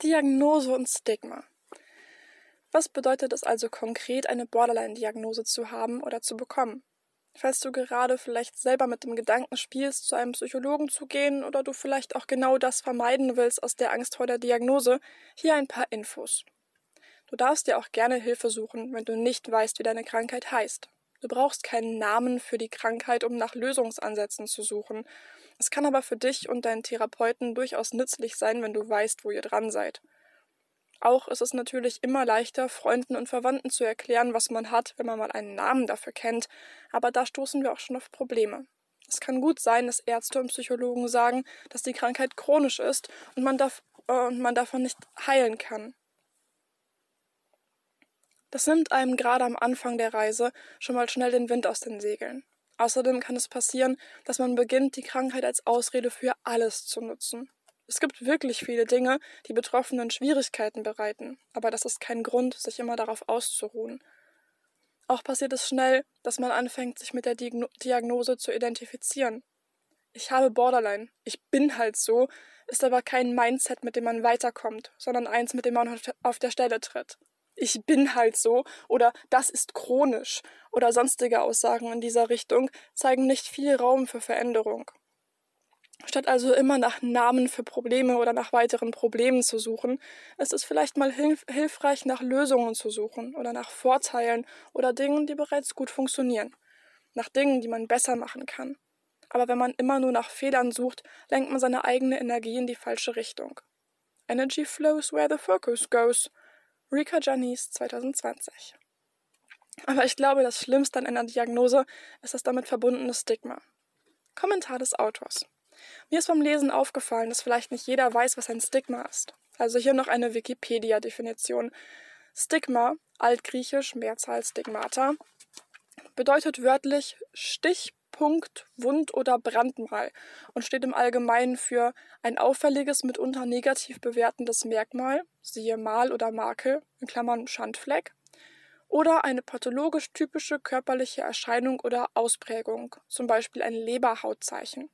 Diagnose und Stigma. Was bedeutet es also konkret, eine Borderline-Diagnose zu haben oder zu bekommen? Falls du gerade vielleicht selber mit dem Gedanken spielst, zu einem Psychologen zu gehen oder du vielleicht auch genau das vermeiden willst aus der Angst vor der Diagnose, hier ein paar Infos. Du darfst dir auch gerne Hilfe suchen, wenn du nicht weißt, wie deine Krankheit heißt. Du brauchst keinen Namen für die Krankheit, um nach Lösungsansätzen zu suchen. Es kann aber für dich und deinen Therapeuten durchaus nützlich sein, wenn du weißt, wo ihr dran seid. Auch ist es natürlich immer leichter, Freunden und Verwandten zu erklären, was man hat, wenn man mal einen Namen dafür kennt, aber da stoßen wir auch schon auf Probleme. Es kann gut sein, dass Ärzte und Psychologen sagen, dass die Krankheit chronisch ist und man, darf, äh, und man davon nicht heilen kann. Das nimmt einem gerade am Anfang der Reise schon mal schnell den Wind aus den Segeln. Außerdem kann es passieren, dass man beginnt, die Krankheit als Ausrede für alles zu nutzen. Es gibt wirklich viele Dinge, die Betroffenen Schwierigkeiten bereiten, aber das ist kein Grund, sich immer darauf auszuruhen. Auch passiert es schnell, dass man anfängt, sich mit der Diagnose zu identifizieren. Ich habe Borderline, ich bin halt so, ist aber kein Mindset, mit dem man weiterkommt, sondern eins, mit dem man auf der Stelle tritt ich bin halt so oder das ist chronisch oder sonstige Aussagen in dieser Richtung zeigen nicht viel Raum für Veränderung. Statt also immer nach Namen für Probleme oder nach weiteren Problemen zu suchen, ist es vielleicht mal hilf hilfreich, nach Lösungen zu suchen oder nach Vorteilen oder Dingen, die bereits gut funktionieren, nach Dingen, die man besser machen kann. Aber wenn man immer nur nach Fehlern sucht, lenkt man seine eigene Energie in die falsche Richtung. Energy flows where the focus goes. Rika Janice 2020. Aber ich glaube, das Schlimmste an einer Diagnose ist das damit verbundene Stigma. Kommentar des Autors. Mir ist beim Lesen aufgefallen, dass vielleicht nicht jeder weiß, was ein Stigma ist. Also hier noch eine Wikipedia-Definition. Stigma, altgriechisch Mehrzahl Stigmata, bedeutet wörtlich Stich, Punkt, Wund- oder Brandmal und steht im Allgemeinen für ein auffälliges, mitunter negativ bewertendes Merkmal, siehe Mal oder Makel, in Klammern Schandfleck, oder eine pathologisch typische körperliche Erscheinung oder Ausprägung, zum Beispiel ein Leberhautzeichen.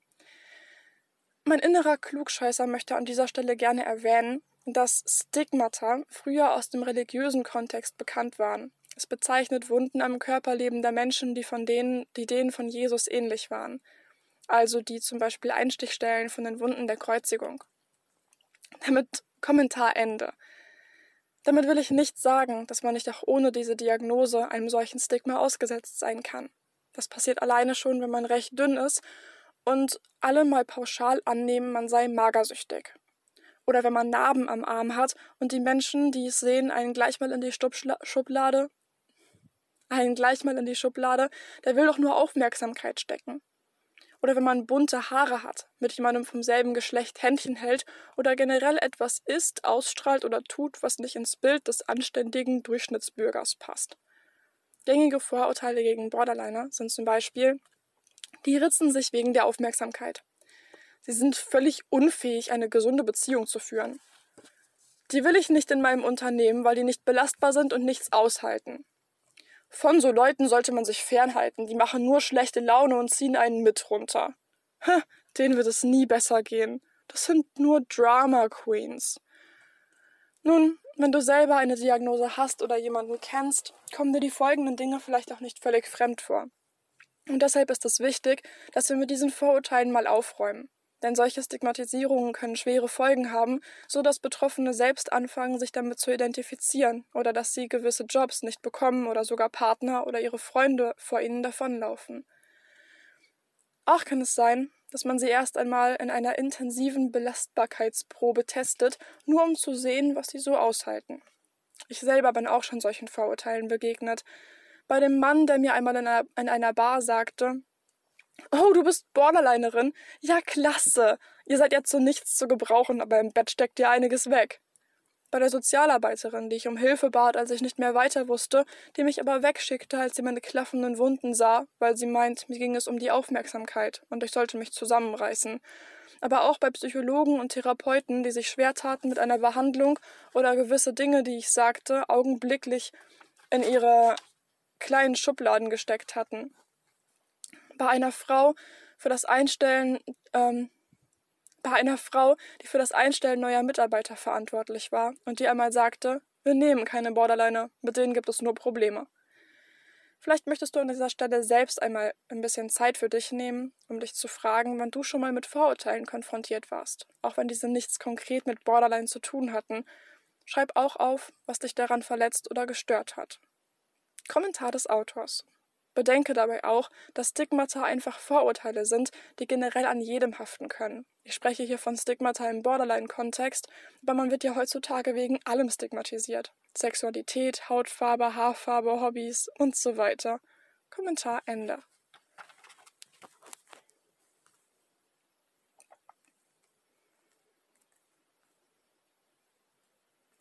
Mein innerer Klugscheißer möchte an dieser Stelle gerne erwähnen, dass Stigmata früher aus dem religiösen Kontext bekannt waren es bezeichnet Wunden am Körper lebender Menschen, die von denen, die denen von Jesus ähnlich waren. Also die zum Beispiel Einstichstellen von den Wunden der Kreuzigung. Damit Kommentar Ende. Damit will ich nicht sagen, dass man nicht auch ohne diese Diagnose einem solchen Stigma ausgesetzt sein kann. Das passiert alleine schon, wenn man recht dünn ist und alle mal pauschal annehmen, man sei magersüchtig. Oder wenn man Narben am Arm hat und die Menschen, die es sehen, einen gleich mal in die Schublade einen gleich mal in die Schublade, der will doch nur Aufmerksamkeit stecken. Oder wenn man bunte Haare hat, mit jemandem vom selben Geschlecht Händchen hält oder generell etwas isst, ausstrahlt oder tut, was nicht ins Bild des anständigen Durchschnittsbürgers passt. Gängige Vorurteile gegen Borderliner sind zum Beispiel, die ritzen sich wegen der Aufmerksamkeit. Sie sind völlig unfähig, eine gesunde Beziehung zu führen. Die will ich nicht in meinem Unternehmen, weil die nicht belastbar sind und nichts aushalten. Von so Leuten sollte man sich fernhalten, die machen nur schlechte Laune und ziehen einen mit runter. Ha, denen wird es nie besser gehen. Das sind nur Drama Queens. Nun, wenn du selber eine Diagnose hast oder jemanden kennst, kommen dir die folgenden Dinge vielleicht auch nicht völlig fremd vor. Und deshalb ist es wichtig, dass wir mit diesen Vorurteilen mal aufräumen denn solche Stigmatisierungen können schwere Folgen haben, so dass Betroffene selbst anfangen, sich damit zu identifizieren oder dass sie gewisse Jobs nicht bekommen oder sogar Partner oder ihre Freunde vor ihnen davonlaufen. Auch kann es sein, dass man sie erst einmal in einer intensiven Belastbarkeitsprobe testet, nur um zu sehen, was sie so aushalten. Ich selber bin auch schon solchen Vorurteilen begegnet. Bei dem Mann, der mir einmal in einer, in einer Bar sagte, Oh, du bist Borderlinerin? Ja, klasse. Ihr seid ja zu nichts zu gebrauchen, aber im Bett steckt dir einiges weg. Bei der Sozialarbeiterin, die ich um Hilfe bat, als ich nicht mehr weiter wusste, die mich aber wegschickte, als sie meine klaffenden Wunden sah, weil sie meint, mir ging es um die Aufmerksamkeit und ich sollte mich zusammenreißen. Aber auch bei Psychologen und Therapeuten, die sich schwer taten mit einer Behandlung oder gewisse Dinge, die ich sagte, augenblicklich in ihre kleinen Schubladen gesteckt hatten bei einer Frau für das Einstellen ähm, Bei einer Frau, die für das Einstellen neuer Mitarbeiter verantwortlich war und die einmal sagte, wir nehmen keine Borderliner, mit denen gibt es nur Probleme. Vielleicht möchtest du an dieser Stelle selbst einmal ein bisschen Zeit für dich nehmen, um dich zu fragen, wann du schon mal mit Vorurteilen konfrontiert warst, auch wenn diese nichts konkret mit Borderline zu tun hatten. Schreib auch auf, was dich daran verletzt oder gestört hat. Kommentar des Autors. Bedenke dabei auch, dass Stigmata einfach Vorurteile sind, die generell an jedem haften können. Ich spreche hier von Stigmata im Borderline-Kontext, aber man wird ja heutzutage wegen allem stigmatisiert. Sexualität, Hautfarbe, Haarfarbe, Hobbys und so weiter. Kommentar Ende.